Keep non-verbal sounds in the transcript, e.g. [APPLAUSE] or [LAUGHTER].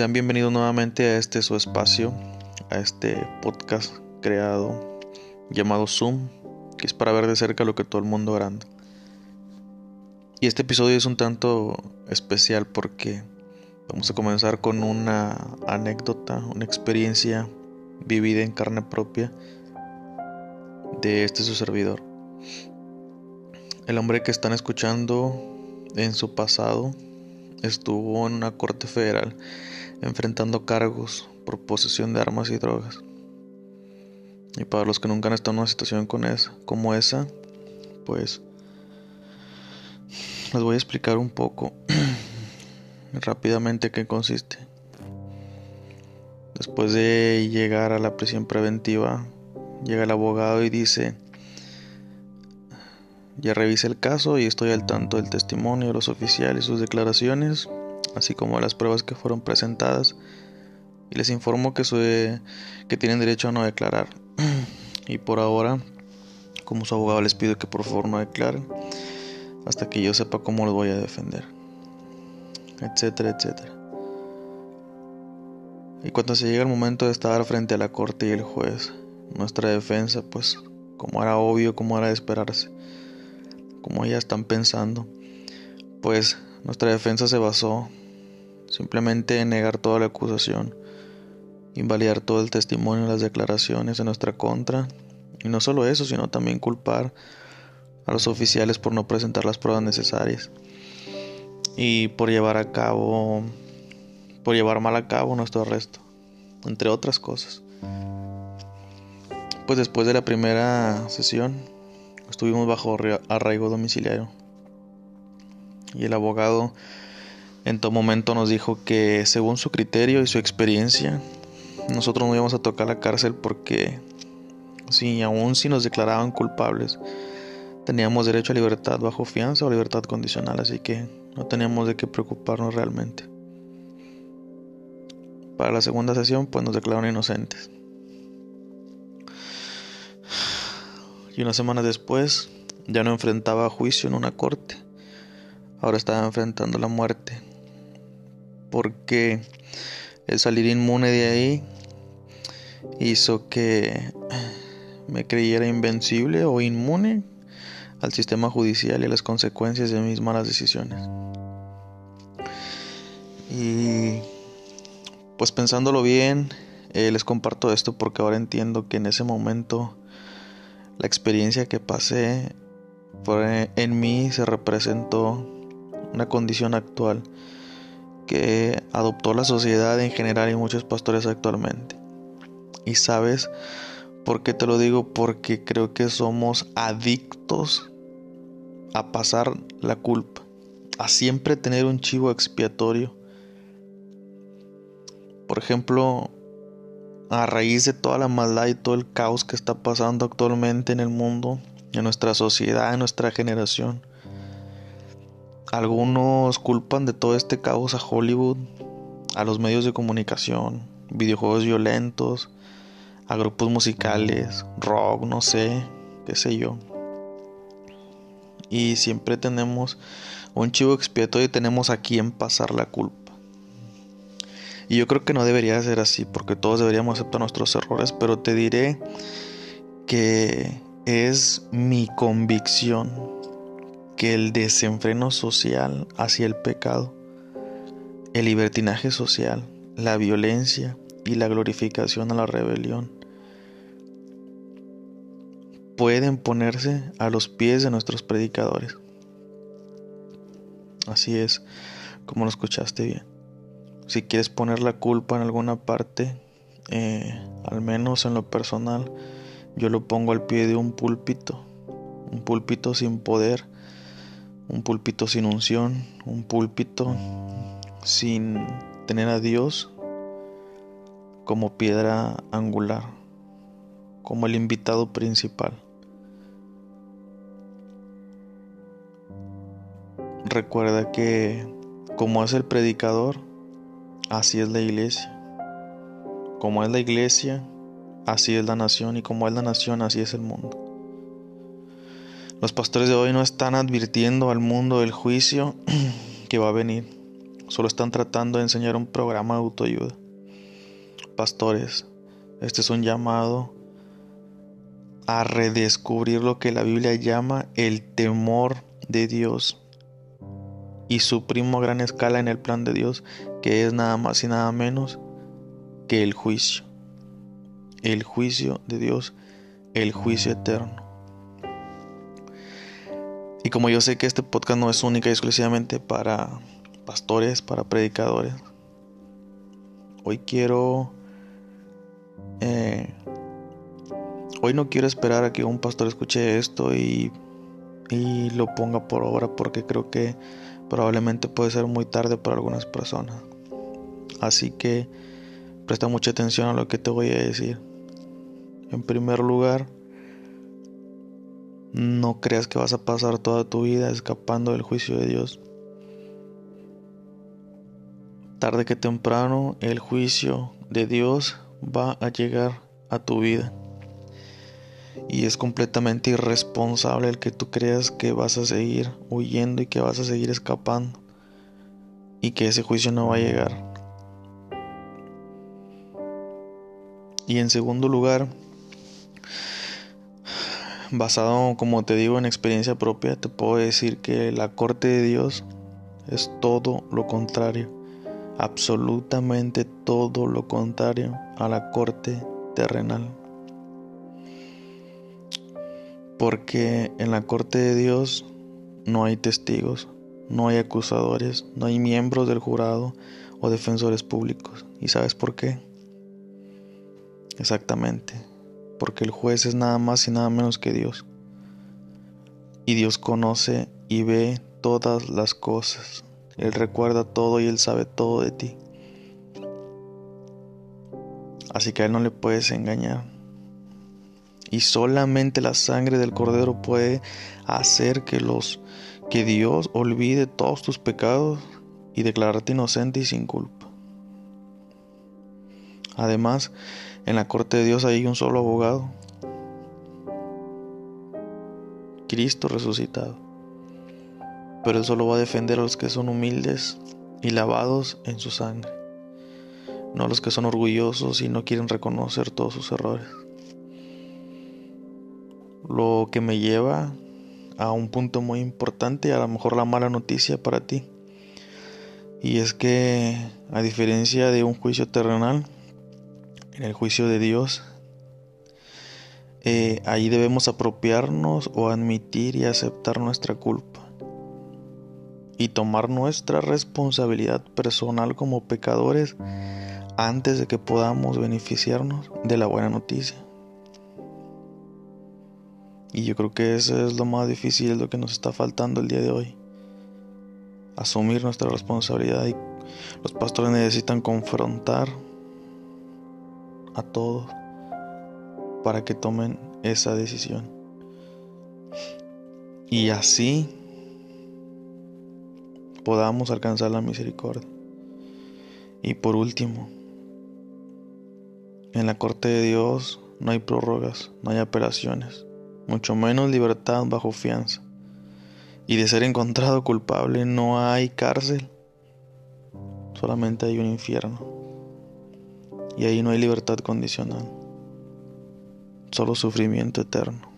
Sean bienvenidos nuevamente a este su espacio, a este podcast creado llamado Zoom, que es para ver de cerca lo que todo el mundo grande. Y este episodio es un tanto especial porque vamos a comenzar con una anécdota, una experiencia vivida en carne propia de este su servidor. El hombre que están escuchando en su pasado estuvo en una corte federal enfrentando cargos por posesión de armas y drogas. Y para los que nunca han estado en una situación con esa, como esa, pues les voy a explicar un poco [CLEARS THROAT] rápidamente qué consiste. Después de llegar a la prisión preventiva, llega el abogado y dice, ya revisé el caso y estoy al tanto del testimonio de los oficiales y sus declaraciones así como las pruebas que fueron presentadas, y les informo que, soy, que tienen derecho a no declarar. [CLEARS THROAT] y por ahora, como su abogado, les pido que por favor no declaren hasta que yo sepa cómo los voy a defender, etcétera, etcétera. Y cuando se llega el momento de estar frente a la corte y el juez, nuestra defensa, pues, como era obvio, como era de esperarse, como ya están pensando, pues nuestra defensa se basó simplemente negar toda la acusación, invalidar todo el testimonio las declaraciones en nuestra contra, y no solo eso, sino también culpar a los oficiales por no presentar las pruebas necesarias y por llevar a cabo, por llevar mal a cabo nuestro arresto, entre otras cosas. Pues después de la primera sesión, estuvimos bajo arraigo domiciliario y el abogado en todo momento nos dijo que según su criterio y su experiencia, nosotros no íbamos a tocar la cárcel porque si aún si nos declaraban culpables, teníamos derecho a libertad bajo fianza o libertad condicional, así que no teníamos de qué preocuparnos realmente. Para la segunda sesión, pues nos declararon inocentes. Y una semana después, ya no enfrentaba juicio en una corte, ahora estaba enfrentando la muerte porque el salir inmune de ahí hizo que me creyera invencible o inmune al sistema judicial y a las consecuencias de mis malas decisiones. Y pues pensándolo bien, eh, les comparto esto porque ahora entiendo que en ese momento la experiencia que pasé en mí se representó una condición actual que adoptó la sociedad en general y muchos pastores actualmente. Y sabes por qué te lo digo, porque creo que somos adictos a pasar la culpa, a siempre tener un chivo expiatorio. Por ejemplo, a raíz de toda la maldad y todo el caos que está pasando actualmente en el mundo, en nuestra sociedad, en nuestra generación, algunos culpan de todo este caos a Hollywood, a los medios de comunicación, videojuegos violentos, a grupos musicales, rock, no sé, qué sé yo. Y siempre tenemos un chivo expiatorio y tenemos a quien pasar la culpa. Y yo creo que no debería ser así, porque todos deberíamos aceptar nuestros errores, pero te diré que es mi convicción que el desenfreno social hacia el pecado, el libertinaje social, la violencia y la glorificación a la rebelión pueden ponerse a los pies de nuestros predicadores. Así es, como lo escuchaste bien. Si quieres poner la culpa en alguna parte, eh, al menos en lo personal, yo lo pongo al pie de un púlpito, un púlpito sin poder, un púlpito sin unción, un púlpito sin tener a Dios como piedra angular, como el invitado principal. Recuerda que como es el predicador, así es la iglesia. Como es la iglesia, así es la nación y como es la nación, así es el mundo. Los pastores de hoy no están advirtiendo al mundo del juicio [CLEARS THROAT] que va a venir. Solo están tratando de enseñar un programa de autoayuda. Pastores, este es un llamado a redescubrir lo que la Biblia llama el temor de Dios y su primo a gran escala en el plan de Dios, que es nada más y nada menos que el juicio. El juicio de Dios, el juicio eterno. Y como yo sé que este podcast no es única y exclusivamente para pastores, para predicadores, hoy quiero... Eh, hoy no quiero esperar a que un pastor escuche esto y, y lo ponga por obra porque creo que probablemente puede ser muy tarde para algunas personas. Así que presta mucha atención a lo que te voy a decir. En primer lugar, no creas que vas a pasar toda tu vida escapando del juicio de Dios. Tarde que temprano el juicio de Dios va a llegar a tu vida. Y es completamente irresponsable el que tú creas que vas a seguir huyendo y que vas a seguir escapando. Y que ese juicio no va a llegar. Y en segundo lugar, basado, como te digo, en experiencia propia, te puedo decir que la corte de Dios es todo lo contrario, absolutamente todo lo contrario a la corte terrenal. Porque en la corte de Dios no hay testigos, no hay acusadores, no hay miembros del jurado o defensores públicos. ¿Y sabes por qué? Exactamente, porque el juez es nada más y nada menos que Dios. Y Dios conoce y ve todas las cosas. Él recuerda todo y Él sabe todo de ti. Así que a Él no le puedes engañar. Y solamente la sangre del Cordero puede hacer que los que Dios olvide todos tus pecados y declararte inocente y sin culpa. Además, en la corte de Dios hay un solo abogado. Cristo resucitado. Pero Él solo va a defender a los que son humildes y lavados en su sangre. No a los que son orgullosos y no quieren reconocer todos sus errores. Lo que me lleva a un punto muy importante, a lo mejor la mala noticia para ti. Y es que, a diferencia de un juicio terrenal, en el juicio de Dios, eh, ahí debemos apropiarnos o admitir y aceptar nuestra culpa y tomar nuestra responsabilidad personal como pecadores antes de que podamos beneficiarnos de la buena noticia. Y yo creo que eso es lo más difícil, lo que nos está faltando el día de hoy. Asumir nuestra responsabilidad y los pastores necesitan confrontar a todos para que tomen esa decisión. Y así podamos alcanzar la misericordia. Y por último, en la corte de Dios no hay prórrogas, no hay apelaciones, mucho menos libertad bajo fianza. Y de ser encontrado culpable no hay cárcel, solamente hay un infierno. Y ahí no hay libertad condicional, solo sufrimiento eterno.